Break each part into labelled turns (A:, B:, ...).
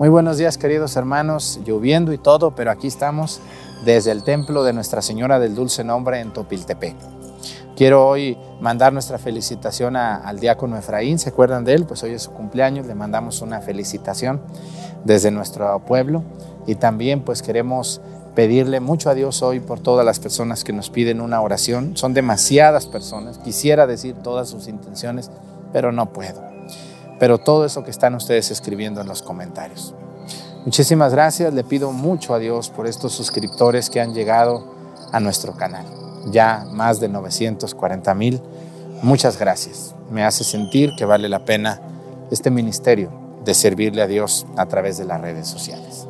A: Muy buenos días queridos hermanos, lloviendo y todo, pero aquí estamos desde el templo de Nuestra Señora del Dulce Nombre en Topiltepec. Quiero hoy mandar nuestra felicitación al diácono Efraín, ¿se acuerdan de él? Pues hoy es su cumpleaños, le mandamos una felicitación desde nuestro pueblo y también pues queremos pedirle mucho a Dios hoy por todas las personas que nos piden una oración. Son demasiadas personas, quisiera decir todas sus intenciones, pero no puedo. Pero todo eso que están ustedes escribiendo en los comentarios. Muchísimas gracias, le pido mucho a Dios por estos suscriptores que han llegado a nuestro canal ya más de 940 mil. Muchas gracias. Me hace sentir que vale la pena este ministerio de servirle a Dios a través de las redes sociales.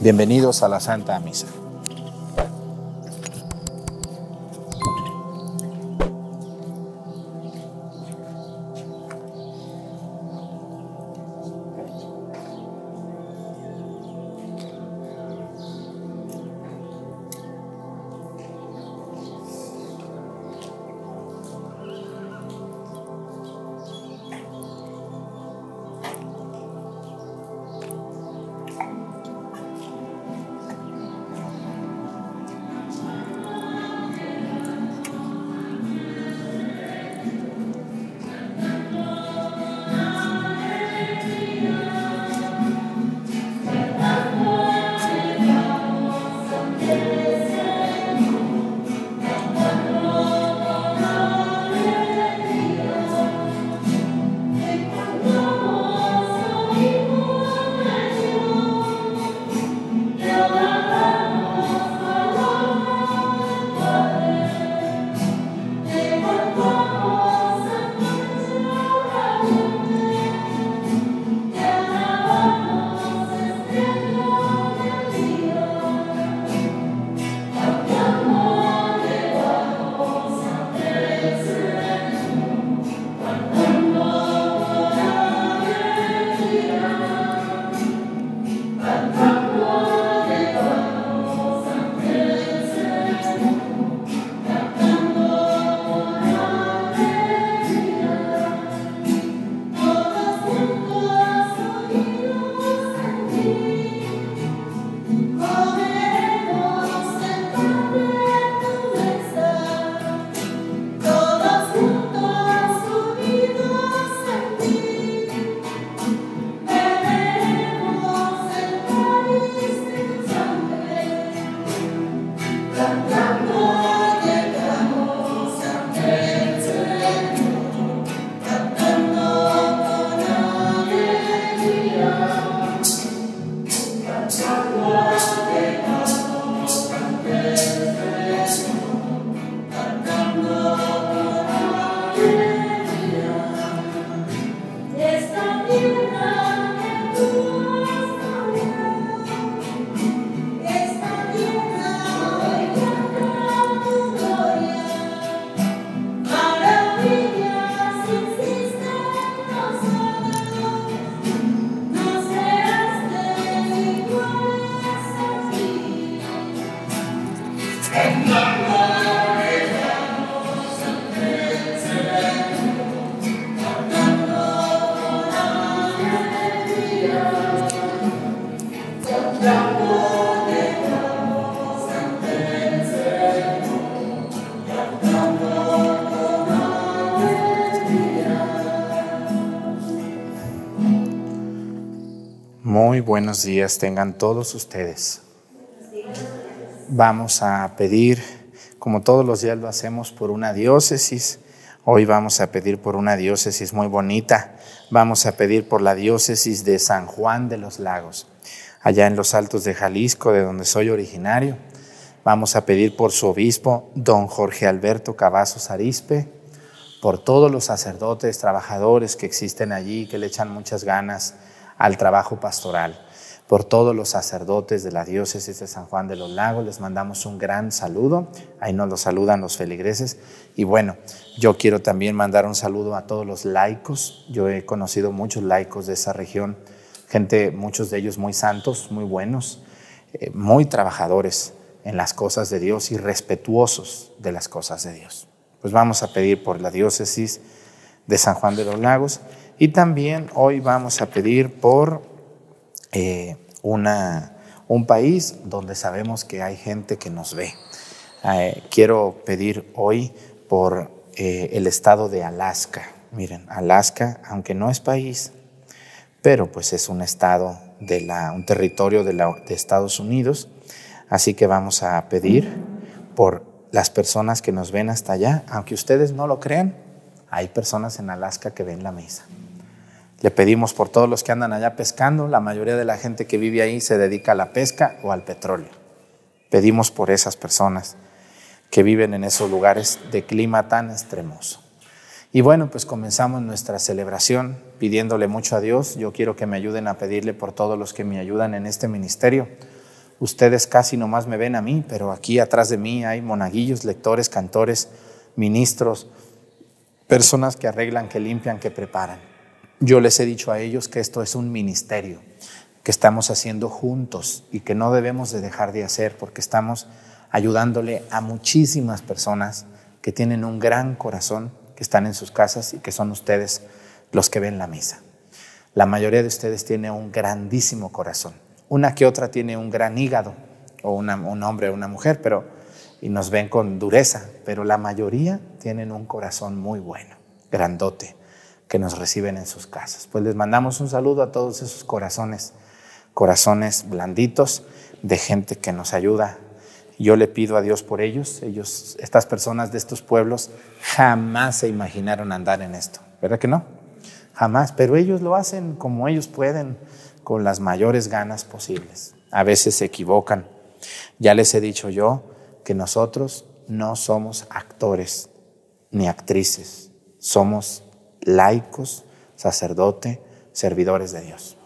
A: Bienvenidos a la Santa Misa. Buenos días tengan todos ustedes. Vamos a pedir, como todos los días lo hacemos, por una diócesis. Hoy vamos a pedir por una diócesis muy bonita. Vamos a pedir por la diócesis de San Juan de los Lagos, allá en los altos de Jalisco, de donde soy originario. Vamos a pedir por su obispo, don Jorge Alberto Cavazos Arispe, por todos los sacerdotes, trabajadores que existen allí, que le echan muchas ganas al trabajo pastoral. Por todos los sacerdotes de la diócesis de San Juan de los Lagos les mandamos un gran saludo. Ahí nos lo saludan los feligreses. Y bueno, yo quiero también mandar un saludo a todos los laicos. Yo he conocido muchos laicos de esa región, gente, muchos de ellos muy santos, muy buenos, eh, muy trabajadores en las cosas de Dios y respetuosos de las cosas de Dios. Pues vamos a pedir por la diócesis de San Juan de los Lagos y también hoy vamos a pedir por eh, una, un país donde sabemos que hay gente que nos ve. Eh, quiero pedir hoy por eh, el estado de Alaska. Miren, Alaska, aunque no es país, pero pues es un estado de la, un territorio de, de Estados Unidos. Así que vamos a pedir por las personas que nos ven hasta allá, aunque ustedes no lo crean, hay personas en Alaska que ven la misa. Le pedimos por todos los que andan allá pescando, la mayoría de la gente que vive ahí se dedica a la pesca o al petróleo. Pedimos por esas personas que viven en esos lugares de clima tan extremoso. Y bueno, pues comenzamos nuestra celebración pidiéndole mucho a Dios. Yo quiero que me ayuden a pedirle por todos los que me ayudan en este ministerio. Ustedes casi nomás me ven a mí, pero aquí atrás de mí hay monaguillos, lectores, cantores, ministros, personas que arreglan, que limpian, que preparan. Yo les he dicho a ellos que esto es un ministerio que estamos haciendo juntos y que no debemos de dejar de hacer porque estamos ayudándole a muchísimas personas que tienen un gran corazón, que están en sus casas y que son ustedes los que ven la misa. La mayoría de ustedes tiene un grandísimo corazón. Una que otra tiene un gran hígado, o un hombre o una mujer, pero y nos ven con dureza, pero la mayoría tienen un corazón muy bueno, grandote, que nos reciben en sus casas. Pues les mandamos un saludo a todos esos corazones, corazones blanditos de gente que nos ayuda yo le pido a Dios por ellos. Ellos, estas personas de estos pueblos, jamás se imaginaron andar en esto. ¿Verdad que no? Jamás. Pero ellos lo hacen como ellos pueden, con las mayores ganas posibles. A veces se equivocan. Ya les he dicho yo que nosotros no somos actores ni actrices. Somos laicos, sacerdote, servidores de Dios.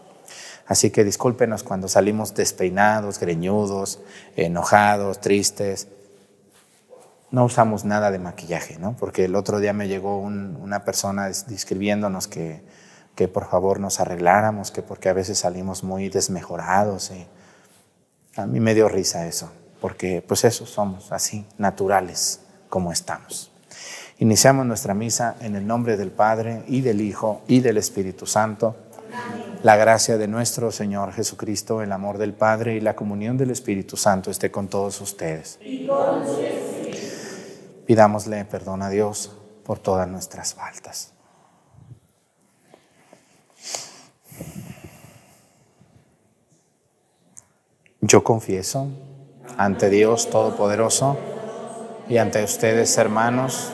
A: Así que discúlpenos cuando salimos despeinados, greñudos, enojados, tristes. No usamos nada de maquillaje, ¿no? Porque el otro día me llegó una persona describiéndonos que, que por favor nos arregláramos, que porque a veces salimos muy desmejorados. Y a mí me dio risa eso, porque pues eso somos así, naturales como estamos. Iniciamos nuestra misa en el nombre del Padre y del Hijo y del Espíritu Santo. La gracia de nuestro Señor Jesucristo, el amor del Padre y la comunión del Espíritu Santo esté con todos ustedes. Pidámosle perdón a Dios por todas nuestras faltas. Yo confieso ante Dios Todopoderoso y ante ustedes, hermanos,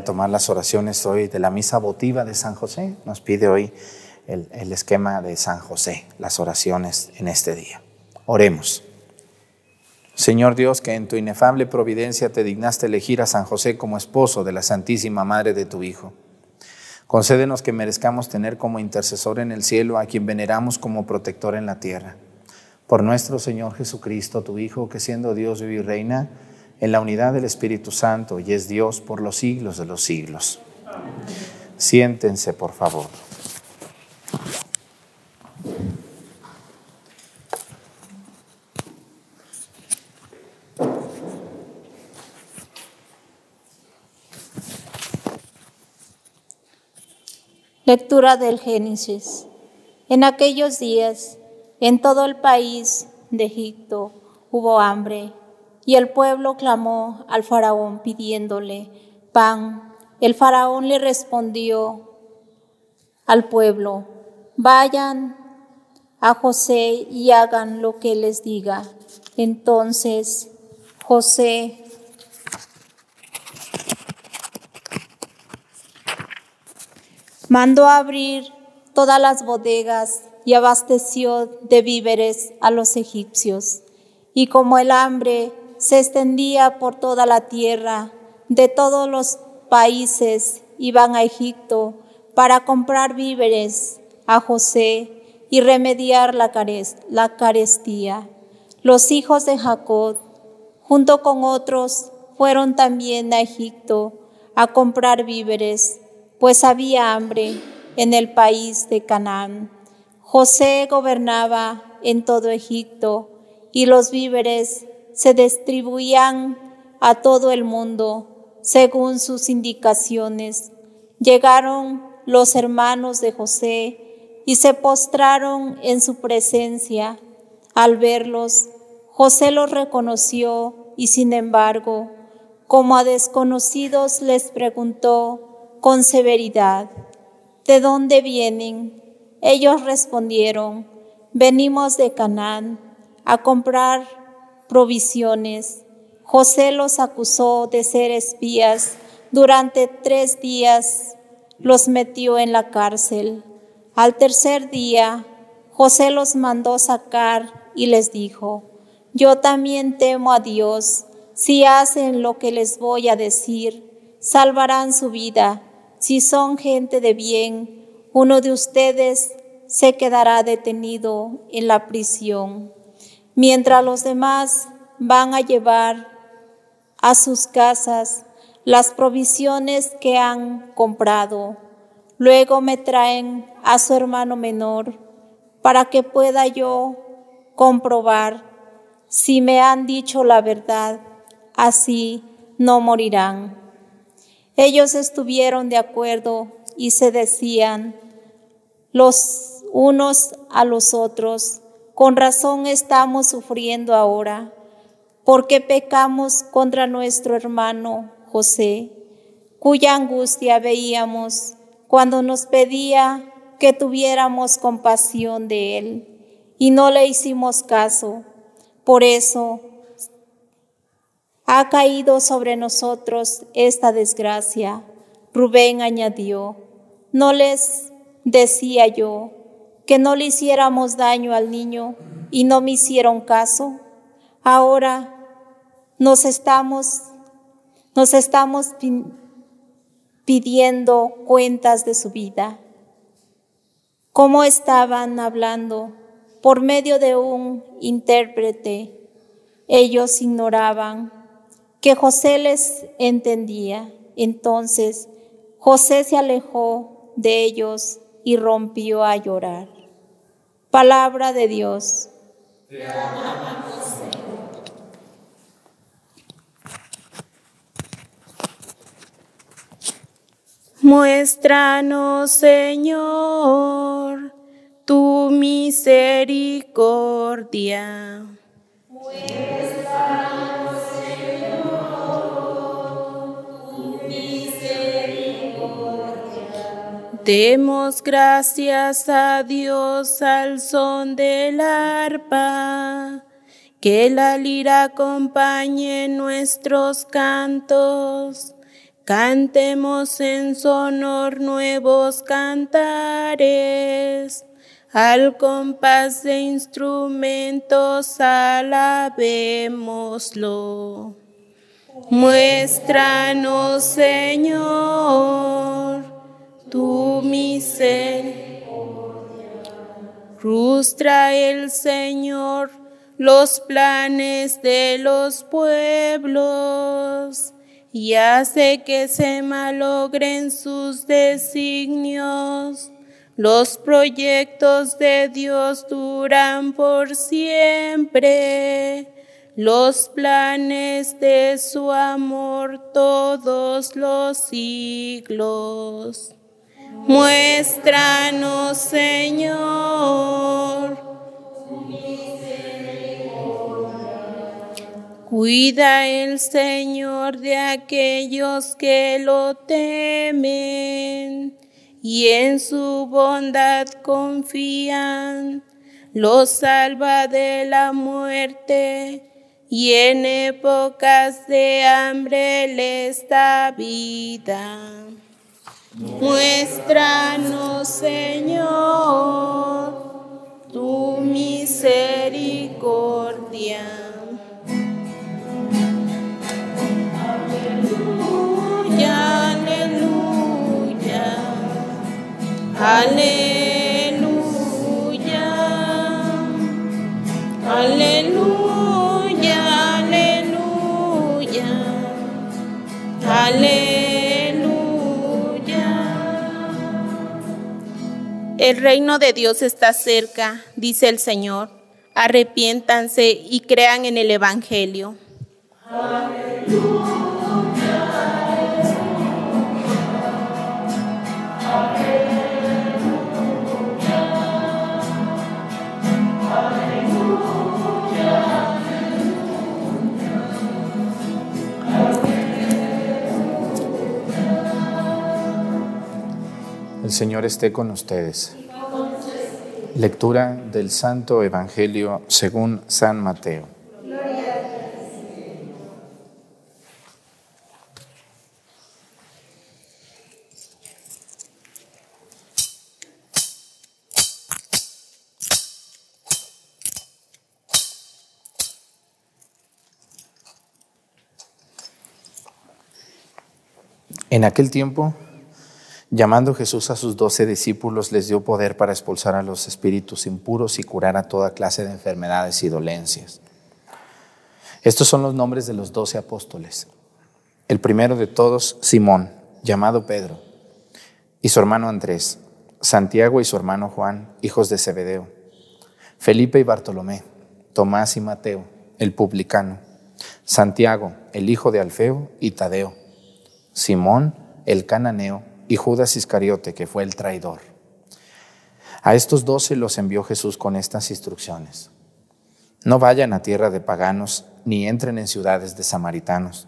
A: A tomar las oraciones hoy de la misa votiva de San José. Nos pide hoy el, el, esquema de San José, las oraciones en este día. Oremos. Señor Dios, que en tu inefable providencia te dignaste elegir a San José como esposo de la Santísima Madre de tu Hijo. Concédenos que merezcamos tener como intercesor en el cielo a quien veneramos como protector en la tierra. Por nuestro Señor Jesucristo, tu Hijo, que siendo Dios vive y reina, en la unidad del Espíritu Santo y es Dios por los siglos de los siglos. Siéntense, por favor.
B: Lectura del Génesis. En aquellos días, en todo el país de Egipto hubo hambre y el pueblo clamó al faraón pidiéndole pan. El faraón le respondió al pueblo, vayan a José y hagan lo que les diga. Entonces José mandó abrir todas las bodegas y abasteció de víveres a los egipcios. Y como el hambre se extendía por toda la tierra, de todos los países iban a Egipto para comprar víveres a José y remediar la, carestía. Los hijos de Jacob, junto con otros, fueron también a Egipto a comprar víveres, pues había hambre en el país de Canaán. José gobernaba en todo Egipto y los víveres se distribuían a todo el mundo según sus indicaciones. Llegaron los hermanos de José y se postraron en su presencia. Al verlos, José los reconoció y sin embargo, como a desconocidos les preguntó con severidad, ¿de dónde vienen? Ellos respondieron, venimos de Canaán a comprar provisiones. José los acusó de ser espías. Durante tres días los metió en la cárcel. Al tercer día, José los mandó sacar y les dijo, yo también temo a Dios. Si hacen lo que les voy a decir, salvarán su vida. Si son gente de bien, uno de ustedes se quedará detenido en la prisión, mientras los demás van a llevar a sus casas las provisiones que han comprado. Luego me traen a su hermano menor para que pueda yo comprobar si me han dicho la verdad, así no morirán. Ellos estuvieron de acuerdo y se decían los unos a los otros, con razón estamos sufriendo ahora, porque pecamos contra nuestro hermano José, cuya angustia veíamos cuando nos pedía que tuviéramos compasión de él, y no le hicimos caso. Por eso ha caído sobre nosotros esta desgracia. Rubén añadió, no les decía yo que no le hiciéramos daño al niño y no me hicieron caso. Ahora nos estamos nos estamos pidiendo cuentas de su vida. ¿Cómo estaban hablando? Por medio de un intérprete. Ellos ignoraban que José les entendía. Entonces José se alejó de ellos y rompió a llorar. Palabra de Dios.
C: Muéstranos, Señor, tu misericordia. Muéstranos, Demos gracias a Dios al son del arpa. Que la lira acompañe nuestros cantos Cantemos en sonor nuevos cantares, al compás de instrumentos alabémoslo. Muéstranos, Señor, tu misericordia. Frustra el Señor los planes de los pueblos y hace que se malogren sus designios. Los proyectos de Dios duran por siempre, los planes de su amor todos los siglos. Muéstranos, Señor. Cuida el Señor de aquellos que lo temen y en su bondad confían. Los salva de la muerte y en épocas de hambre les da vida. Muéstranos, Señor, tu misericordia. Aleluya, aleluya, aleluya, aleluya, aleluya, aleluya. El reino de Dios está cerca, dice el Señor. Arrepiéntanse y crean en el Evangelio.
A: El Señor esté con ustedes. Lectura del Santo Evangelio según San Mateo. En aquel tiempo, llamando Jesús a sus doce discípulos, les dio poder para expulsar a los espíritus impuros y curar a toda clase de enfermedades y dolencias. Estos son los nombres de los doce apóstoles. El primero de todos, Simón, llamado Pedro, y su hermano Andrés, Santiago y su hermano Juan, hijos de Zebedeo, Felipe y Bartolomé, Tomás y Mateo, el publicano, Santiago, el hijo de Alfeo y Tadeo, Simón el cananeo y Judas Iscariote, que fue el traidor. A estos doce los envió Jesús con estas instrucciones. No vayan a tierra de paganos, ni entren en ciudades de samaritanos.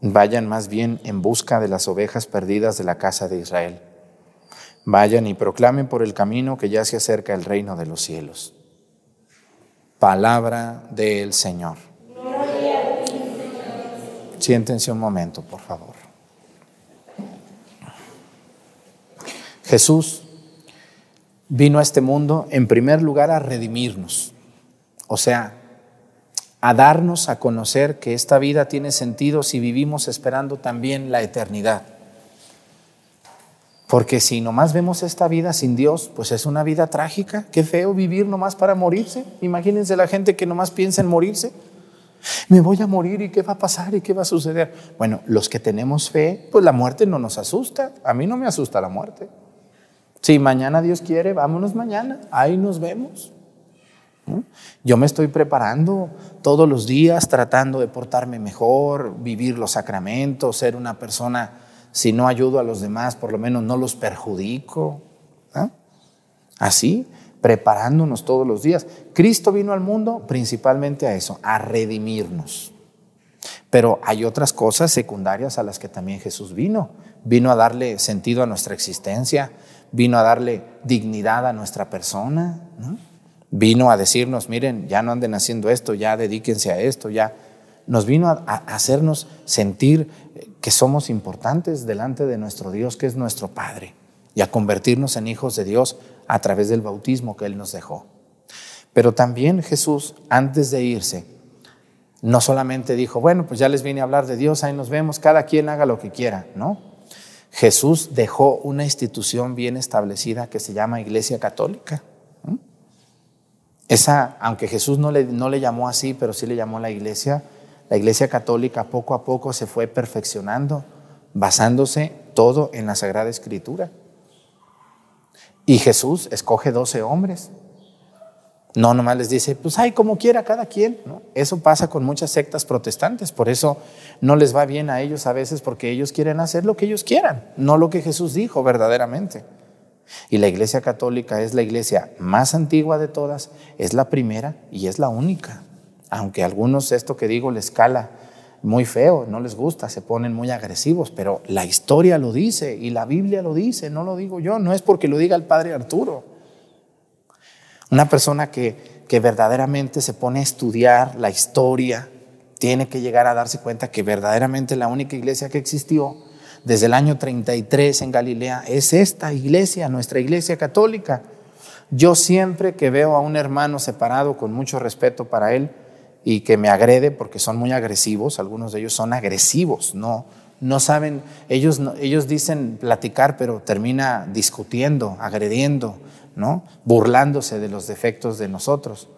A: Vayan más bien en busca de las ovejas perdidas de la casa de Israel. Vayan y proclamen por el camino que ya se acerca el reino de los cielos. Palabra del Señor. Siéntense un momento, por favor. Jesús vino a este mundo en primer lugar a redimirnos, o sea, a darnos a conocer que esta vida tiene sentido si vivimos esperando también la eternidad. Porque si nomás vemos esta vida sin Dios, pues es una vida trágica. Qué feo vivir nomás para morirse. Imagínense la gente que nomás piensa en morirse. Me voy a morir y qué va a pasar y qué va a suceder. Bueno, los que tenemos fe, pues la muerte no nos asusta. A mí no me asusta la muerte. Si mañana Dios quiere, vámonos mañana, ahí nos vemos. Yo me estoy preparando todos los días, tratando de portarme mejor, vivir los sacramentos, ser una persona, si no ayudo a los demás, por lo menos no los perjudico. Así, preparándonos todos los días. Cristo vino al mundo principalmente a eso, a redimirnos. Pero hay otras cosas secundarias a las que también Jesús vino. Vino a darle sentido a nuestra existencia, vino a darle dignidad a nuestra persona, vino a decirnos, miren, ya no anden haciendo esto, ya dedíquense a esto, ya nos vino a, hacernos sentir que somos importantes delante de nuestro Dios, que es nuestro Padre, y a convertirnos en hijos de Dios a través del bautismo que Él nos dejó. Pero también Jesús, antes de irse, no solamente dijo, bueno, pues ya les vine a hablar de Dios, ahí nos vemos, cada quien haga lo que quiera, ¿no? Jesús dejó una institución bien establecida que se llama Iglesia Católica. Esa, aunque Jesús no le, no le llamó así, pero sí le llamó la iglesia, la iglesia católica poco a poco se fue perfeccionando, basándose todo en la Sagrada Escritura. Y Jesús escoge doce hombres. No nomás les dice, pues ay, como quiera cada quien. Eso pasa con muchas sectas protestantes, por eso no les va bien a ellos a veces porque ellos quieren hacer lo que ellos quieran, no lo que Jesús dijo verdaderamente. Y la iglesia católica es la iglesia más antigua de todas, es la primera y es la única. Aunque a algunos esto que digo les cala muy feo, no les gusta, se ponen muy agresivos, pero la historia lo dice y la Biblia lo dice, no lo digo yo, no es porque lo diga el padre Arturo. Una persona que, que verdaderamente se pone a estudiar la historia tiene que llegar a darse cuenta que verdaderamente la única iglesia que existió desde el año 33 en Galilea es esta iglesia, nuestra iglesia católica. Yo siempre que veo a un hermano separado con mucho respeto para él y que me agrede porque son muy agresivos, algunos de ellos son agresivos, no, no saben, ellos, ellos dicen platicar, pero termina discutiendo, agrediendo, ¿no? burlándose de los defectos de nosotros.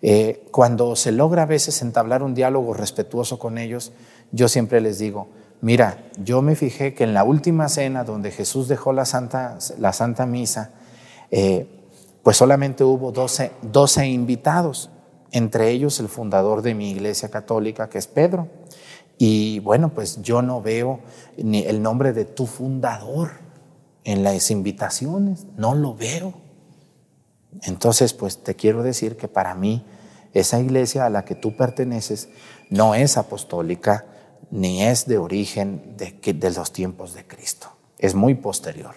A: Eh, cuando se logra a veces entablar un diálogo respetuoso con ellos, yo siempre les digo, Mira, yo me fijé que en la última cena donde Jesús dejó la Santa, la Santa Misa, eh, pues solamente hubo 12, 12 invitados, entre ellos el fundador de mi iglesia católica, que es Pedro. Y bueno, pues yo no veo ni el nombre de tu fundador en las invitaciones, no lo veo. Entonces, pues te quiero decir que para mí esa iglesia a la que tú perteneces no es apostólica, ni es de origen de, los tiempos de Cristo, es muy posterior.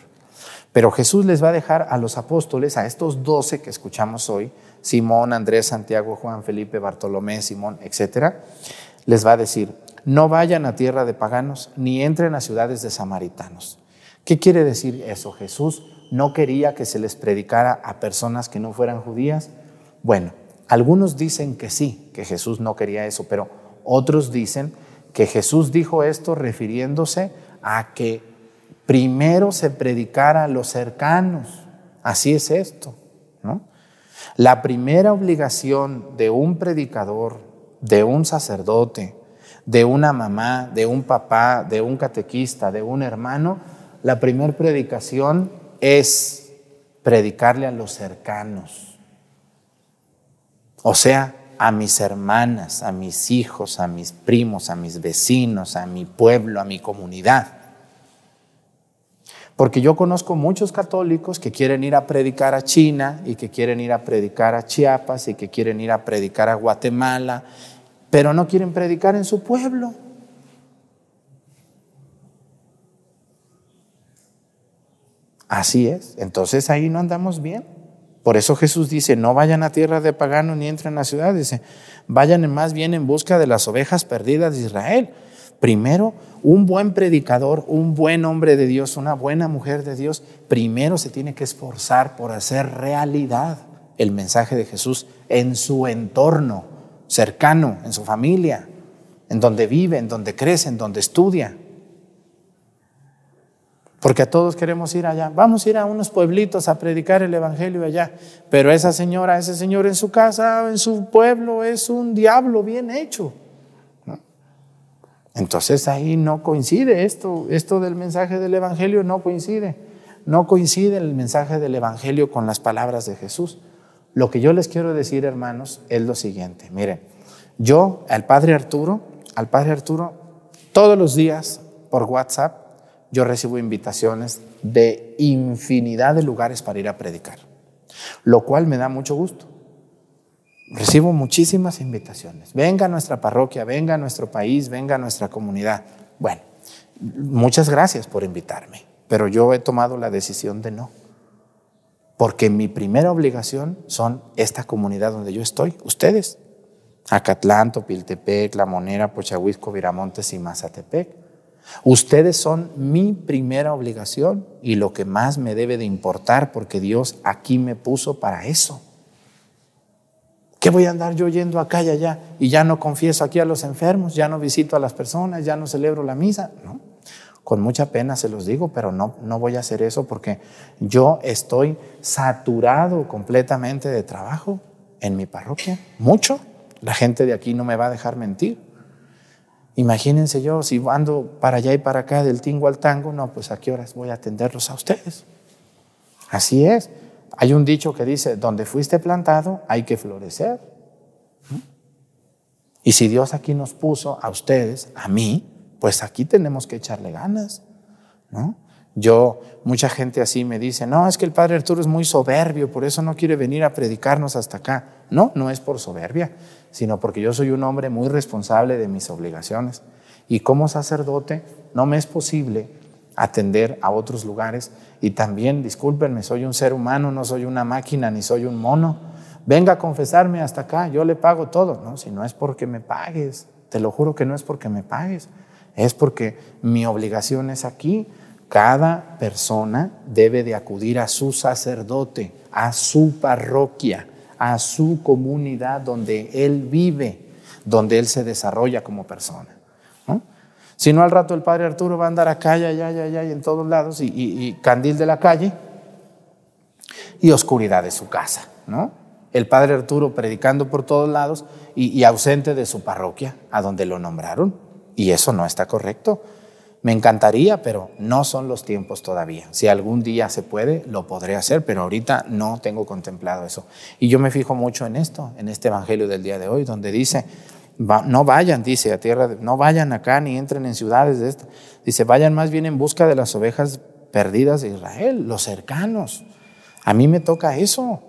A: Pero Jesús les va a dejar a los apóstoles, a estos doce que escuchamos hoy, Simón, Andrés, Santiago, Juan, Felipe, Bartolomé, Simón, etcétera, les va a decir, no vayan a tierra de paganos, ni entren a ciudades de samaritanos. ¿Qué quiere decir eso? Jesús no quería que se les predicara a personas que no fueran judías. Bueno, algunos dicen que sí, que Jesús no quería eso, pero otros dicen que Jesús dijo esto refiriéndose a que primero se predicara a los cercanos. Así es esto, ¿no? La primera obligación de un predicador, de un sacerdote, de una mamá, de un papá, de un catequista, de un hermano, la primera predicación es predicarle a los cercanos. O sea, a mis hermanas, a mis hijos, a mis primos, a mis vecinos, a mi pueblo, a mi comunidad. Porque yo conozco muchos católicos que quieren ir a predicar a China y que quieren ir a predicar a Chiapas y que quieren ir a predicar a Guatemala, pero no quieren predicar en su pueblo. Así es. Entonces ahí no andamos bien. Por eso Jesús dice, no vayan a tierra de pagano ni entren a ciudad, dice, vayan más bien en busca de las ovejas perdidas de Israel. Primero, un buen predicador, un buen hombre de Dios, una buena mujer de Dios, primero se tiene que esforzar por hacer realidad el mensaje de Jesús en su entorno cercano, en su familia, en donde vive, en donde crece, en donde estudia. Porque a todos queremos ir allá. Vamos a ir a unos pueblitos a predicar el Evangelio allá. Pero esa señora, ese señor en su casa, en su pueblo, es un diablo bien hecho. Entonces ahí no coincide esto, esto del mensaje del Evangelio no coincide. No coincide el mensaje del Evangelio con las palabras de Jesús. Lo que yo les quiero decir, hermanos, es lo siguiente. Miren, yo al Padre Arturo, al Padre Arturo, todos los días por WhatsApp, yo recibo invitaciones de infinidad de lugares para ir a predicar, lo cual me da mucho gusto. Recibo muchísimas invitaciones. Venga a nuestra parroquia, venga a nuestro país, venga a nuestra comunidad. Bueno, muchas gracias por invitarme, pero yo he tomado la decisión de no. Porque mi primera obligación son esta comunidad donde yo estoy, ustedes. Acatlán, Topiltepec, La Monera, Pochahuisco, Viramontes y Mazatepec. Ustedes son mi primera obligación y lo que más me debe de importar porque Dios aquí me puso para eso. ¿Qué voy a andar yo yendo acá y allá y ya no confieso aquí a los enfermos, ya no visito a las personas, ya no celebro la misa? No, con mucha pena se los digo, pero no, no voy a hacer eso porque yo estoy saturado completamente de trabajo en mi parroquia, mucho. La gente de aquí no me va a dejar mentir. Imagínense yo, si ando para allá y para acá del tingo al tango, no, pues a qué horas voy a atenderlos a ustedes. Así es. Hay un dicho que dice, donde fuiste plantado hay que florecer. Y si Dios aquí nos puso a ustedes, a mí, pues aquí tenemos que echarle ganas, ¿no? Yo, mucha gente así me dice, no, es que el Padre Arturo es muy soberbio, por eso no quiere venir a predicarnos hasta acá. No, no es por soberbia, sino porque yo soy un hombre muy responsable de mis obligaciones. Y como sacerdote no me es posible atender a otros lugares. Y también, discúlpenme, soy un ser humano, no soy una máquina ni soy un mono. Venga a confesarme hasta acá, yo le pago todo. No, si no es porque me pagues, te lo juro que no es porque me pagues, es porque mi obligación es aquí. Cada persona debe de acudir a su sacerdote, a su parroquia, a su comunidad donde él vive, donde él se desarrolla como persona. Si no, al rato el padre Arturo va a andar acá, allá, allá, allá, y en todos lados, y, candil de la calle y oscuridad de su casa, ¿no? El padre Arturo predicando por todos lados y, ausente de su parroquia, a donde lo nombraron. Y eso no está correcto. Me encantaría, pero no son los tiempos todavía. Si algún día se puede, lo podré hacer, pero ahorita no tengo contemplado eso. Y yo me fijo mucho en esto, en este Evangelio del día de hoy, donde dice, no vayan, dice, a tierra, no vayan acá ni entren en ciudades de esta. Dice, vayan más bien en busca de las ovejas perdidas de Israel, los cercanos. A mí me toca eso.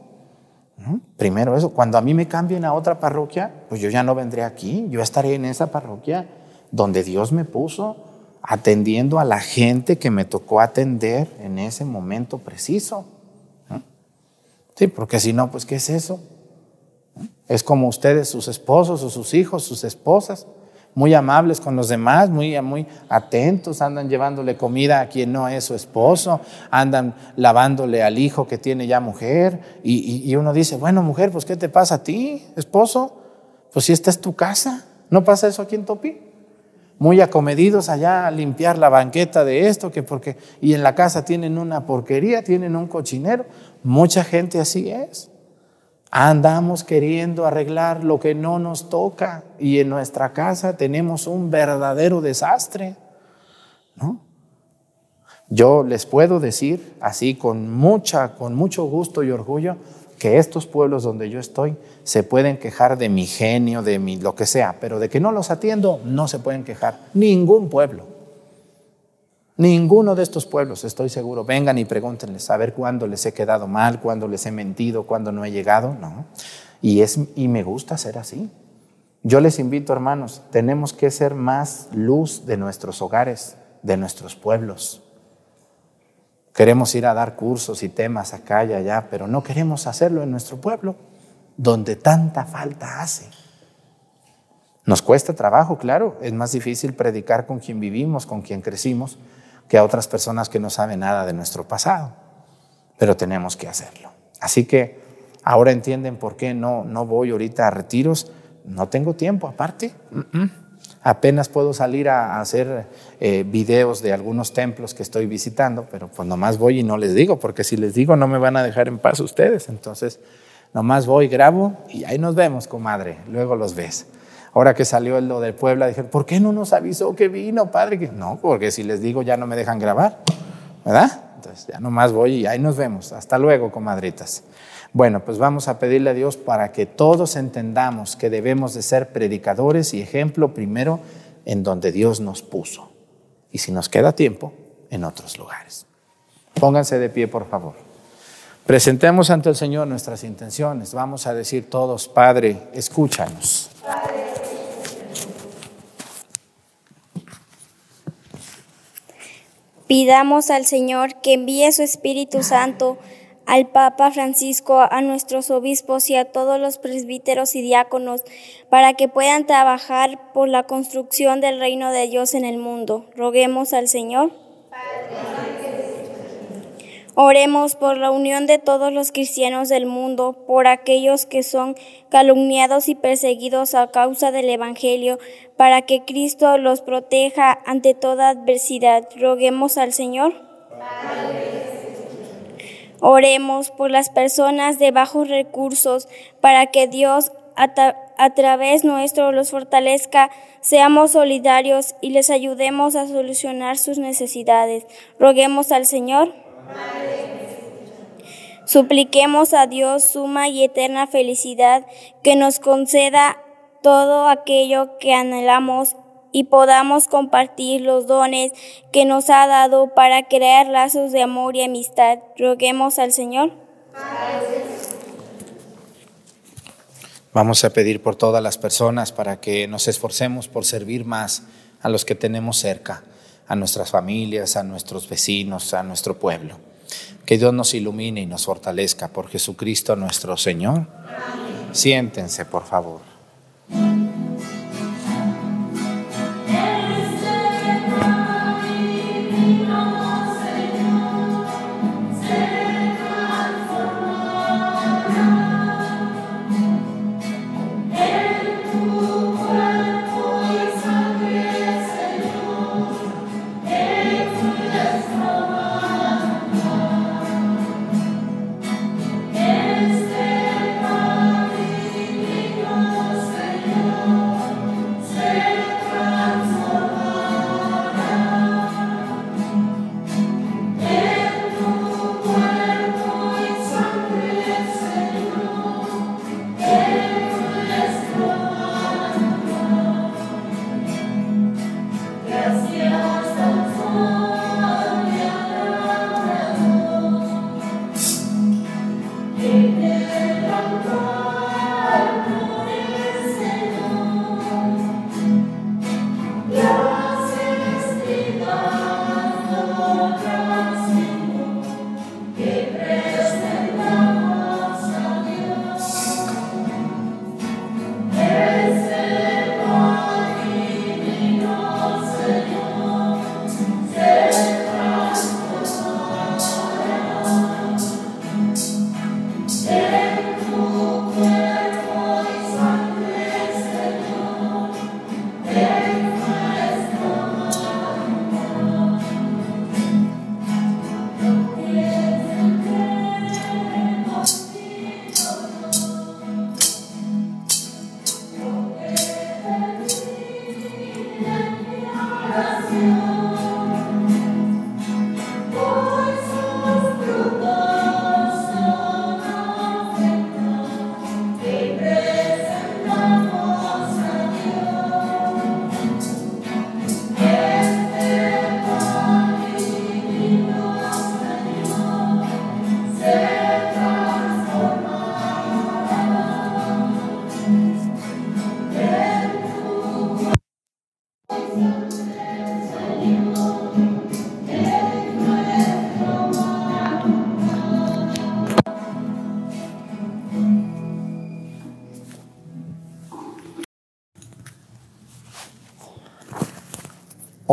A: Primero eso, cuando a mí me cambien a otra parroquia, pues yo ya no vendré aquí, yo estaré en esa parroquia donde Dios me puso, atendiendo a la gente que me tocó atender en ese momento preciso. Sí, porque si no, pues ¿qué es eso? Es como ustedes, sus esposos o sus hijos, sus esposas, muy amables con los demás, muy, muy atentos, andan llevándole comida a quien no es su esposo, andan lavándole al hijo que tiene ya mujer, y, y uno dice, bueno, mujer, pues ¿qué te pasa a ti, esposo? Pues si esta es tu casa, ¿no pasa eso aquí en Topi? Muy acomedidos allá a limpiar la banqueta de esto, que porque, y en la casa tienen una porquería, tienen un cochinero, mucha gente así es. Andamos queriendo arreglar lo que no nos toca y en nuestra casa tenemos un verdadero desastre. ¿no? Yo les puedo decir así con mucha, con mucho gusto y orgullo que estos pueblos donde yo estoy se pueden quejar de mi genio, de mi lo que sea, pero de que no los atiendo no se pueden quejar ningún pueblo. Ninguno de estos pueblos, estoy seguro, vengan y pregúntenles a ver cuándo les he quedado mal, cuándo les he mentido, cuándo no he llegado, no. Y, es, y me gusta ser así. Yo les invito, hermanos, tenemos que ser más luz de nuestros hogares, de nuestros pueblos. Queremos ir a dar cursos y temas acá y allá, pero no queremos hacerlo en nuestro pueblo, donde tanta falta hace. Nos cuesta trabajo, claro, es más difícil predicar con quien vivimos, con quien crecimos, que a otras personas que no saben nada de nuestro pasado, pero tenemos que hacerlo. Así que ahora entienden por qué no, no voy ahorita a retiros, no tengo tiempo aparte. Apenas puedo salir a, hacer eh, videos de algunos templos que estoy visitando, pero pues nomás voy y no les digo, porque si les digo no me van a dejar en paz ustedes. Entonces, nomás voy, grabo y ahí nos vemos, comadre. Luego los ves. Ahora que salió lo de Puebla, dije, ¿por qué no nos avisó que vino, padre? No, porque si les digo ya no me dejan grabar, ¿verdad? Entonces ya nomás voy y ahí nos vemos. Hasta luego, comadritas. Bueno, pues vamos a pedirle a Dios para que todos entendamos que debemos de ser predicadores y ejemplo primero en donde Dios nos puso. Y si nos queda tiempo, en otros lugares. Pónganse de pie, por favor. Presentemos ante el Señor nuestras intenciones. Vamos a decir todos, Padre, escúchanos.
D: Pidamos al Señor que envíe su Espíritu Santo al Papa Francisco, a nuestros obispos y a todos los presbíteros y diáconos para que puedan trabajar por la construcción del reino de Dios en el mundo. Roguemos al Señor. Oremos por la unión de todos los cristianos del mundo, por aquellos que son calumniados y perseguidos a causa del Evangelio, para que Cristo los proteja ante toda adversidad. Roguemos al Señor. Oremos por las personas de bajos recursos, para que Dios a, través nuestro los fortalezca, seamos solidarios y les ayudemos a solucionar sus necesidades. Roguemos al Señor. Supliquemos a Dios suma y eterna felicidad, que nos conceda todo aquello que anhelamos y podamos compartir los dones que nos ha dado para crear lazos de amor y amistad. Roguemos al Señor.
A: Vamos a pedir por todas las personas para que nos esforcemos por servir más a los que tenemos cerca, a nuestras familias, a nuestros vecinos, a nuestro pueblo. Que Dios nos ilumine y nos fortalezca por Jesucristo nuestro Señor. Siéntense, por favor.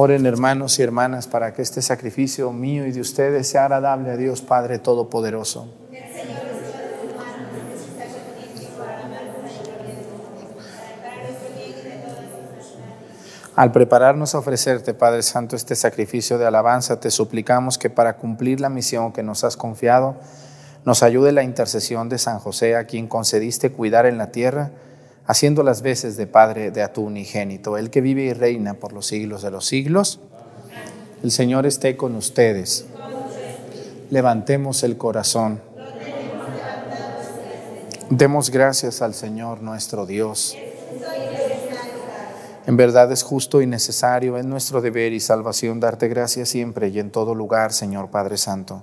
A: Oren hermanos y hermanas para que este sacrificio mío y de ustedes sea agradable a Dios Padre Todopoderoso. Al prepararnos a ofrecerte, Padre Santo, este sacrificio de alabanza, te suplicamos que para cumplir la misión que nos has confiado, nos ayude la intercesión de San José, a quien concediste cuidar en la tierra, haciendo las veces de Padre de a tu unigénito, el que vive y reina por los siglos de los siglos. El Señor esté con ustedes. Levantemos el corazón. Demos gracias al Señor nuestro Dios. En verdad es justo y necesario, es nuestro deber y salvación darte gracias siempre y en todo lugar, Señor Padre Santo.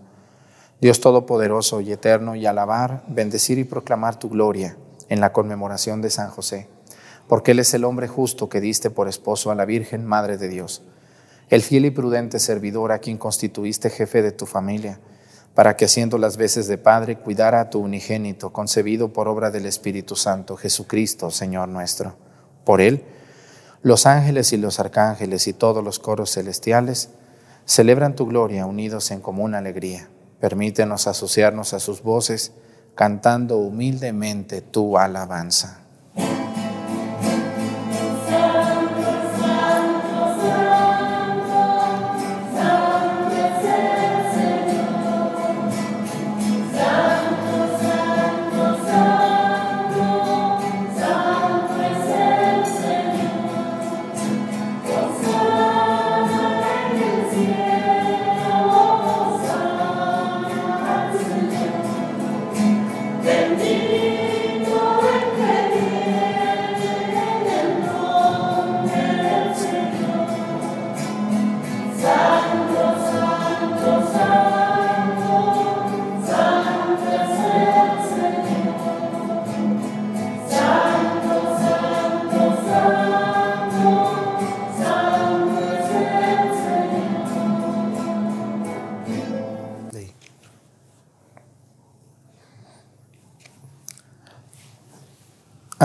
A: Dios Todopoderoso y Eterno, y alabar, bendecir y proclamar tu gloria en la conmemoración de San José, porque Él es el hombre justo que diste por esposo a la Virgen, Madre de Dios, el fiel y prudente servidor a quien constituiste jefe de tu familia, para que haciendo las veces de Padre cuidara a tu unigénito, concebido por obra del Espíritu Santo, Jesucristo, Señor nuestro. Por Él, los ángeles y los arcángeles y todos los coros celestiales celebran tu gloria unidos en común alegría. Permítenos asociarnos a sus voces, cantando humildemente tu alabanza.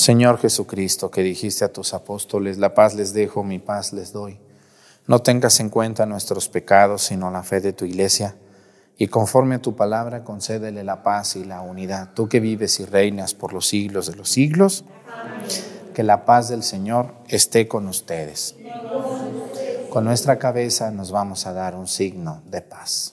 A: Señor Jesucristo, que dijiste a tus apóstoles, la paz les dejo, mi paz les doy. No tengas en cuenta nuestros pecados, sino la fe de tu iglesia, y conforme a tu palabra concédele la paz y la unidad. Tú que vives y reinas por los siglos de los siglos, que la paz del Señor esté con ustedes. Con nuestra cabeza nos vamos a dar un signo de paz.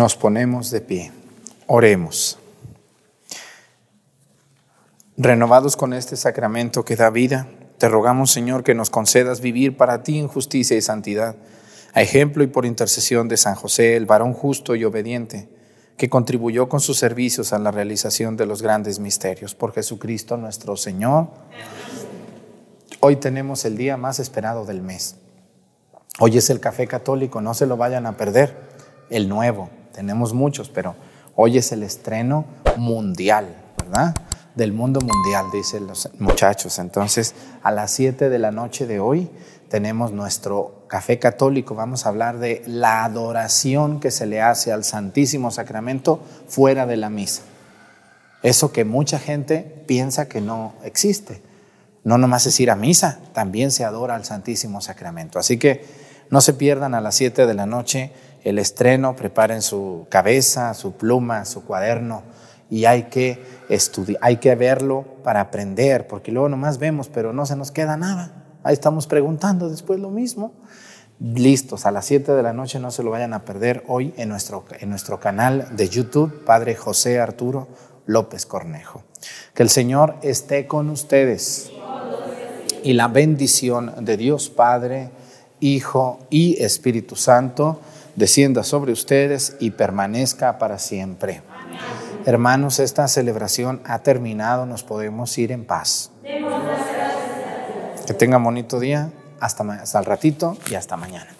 A: Nos ponemos de pie. Oremos. Renovados con este sacramento que da vida, te rogamos, Señor, que nos concedas vivir para ti en justicia y santidad, a ejemplo y por intercesión de San José, el varón justo y obediente, que contribuyó con sus servicios a la realización de los grandes misterios. Por Jesucristo nuestro Señor. Hoy tenemos el día más esperado del mes. Hoy es el café católico, no se lo vayan a perder. El nuevo, tenemos muchos, pero hoy es el estreno mundial, ¿verdad? Del mundo mundial, dicen los muchachos. Entonces, a las 7 de la noche de hoy tenemos nuestro café católico. Vamos a hablar de la adoración que se le hace al Santísimo Sacramento fuera de la misa. Eso que mucha gente piensa que no existe. No nomás es ir a misa, también se adora al Santísimo Sacramento. Así que no se pierdan a las 7 de la noche el estreno, preparen su cabeza, su pluma, su cuaderno y hay que estudiar, hay que verlo para aprender, porque luego nomás vemos, pero no se nos queda nada. Ahí estamos preguntando después lo mismo. Listos, a las 7 de la noche no se lo vayan a perder hoy en nuestro, en nuestro canal de YouTube, Padre José Arturo López Cornejo. Que el Señor esté con ustedes y la bendición de Dios Padre, Hijo y Espíritu Santo descienda sobre ustedes y permanezca para siempre. Hermanos, esta celebración ha terminado, nos podemos ir en paz. Que tengan bonito día, hasta, hasta el ratito y hasta mañana.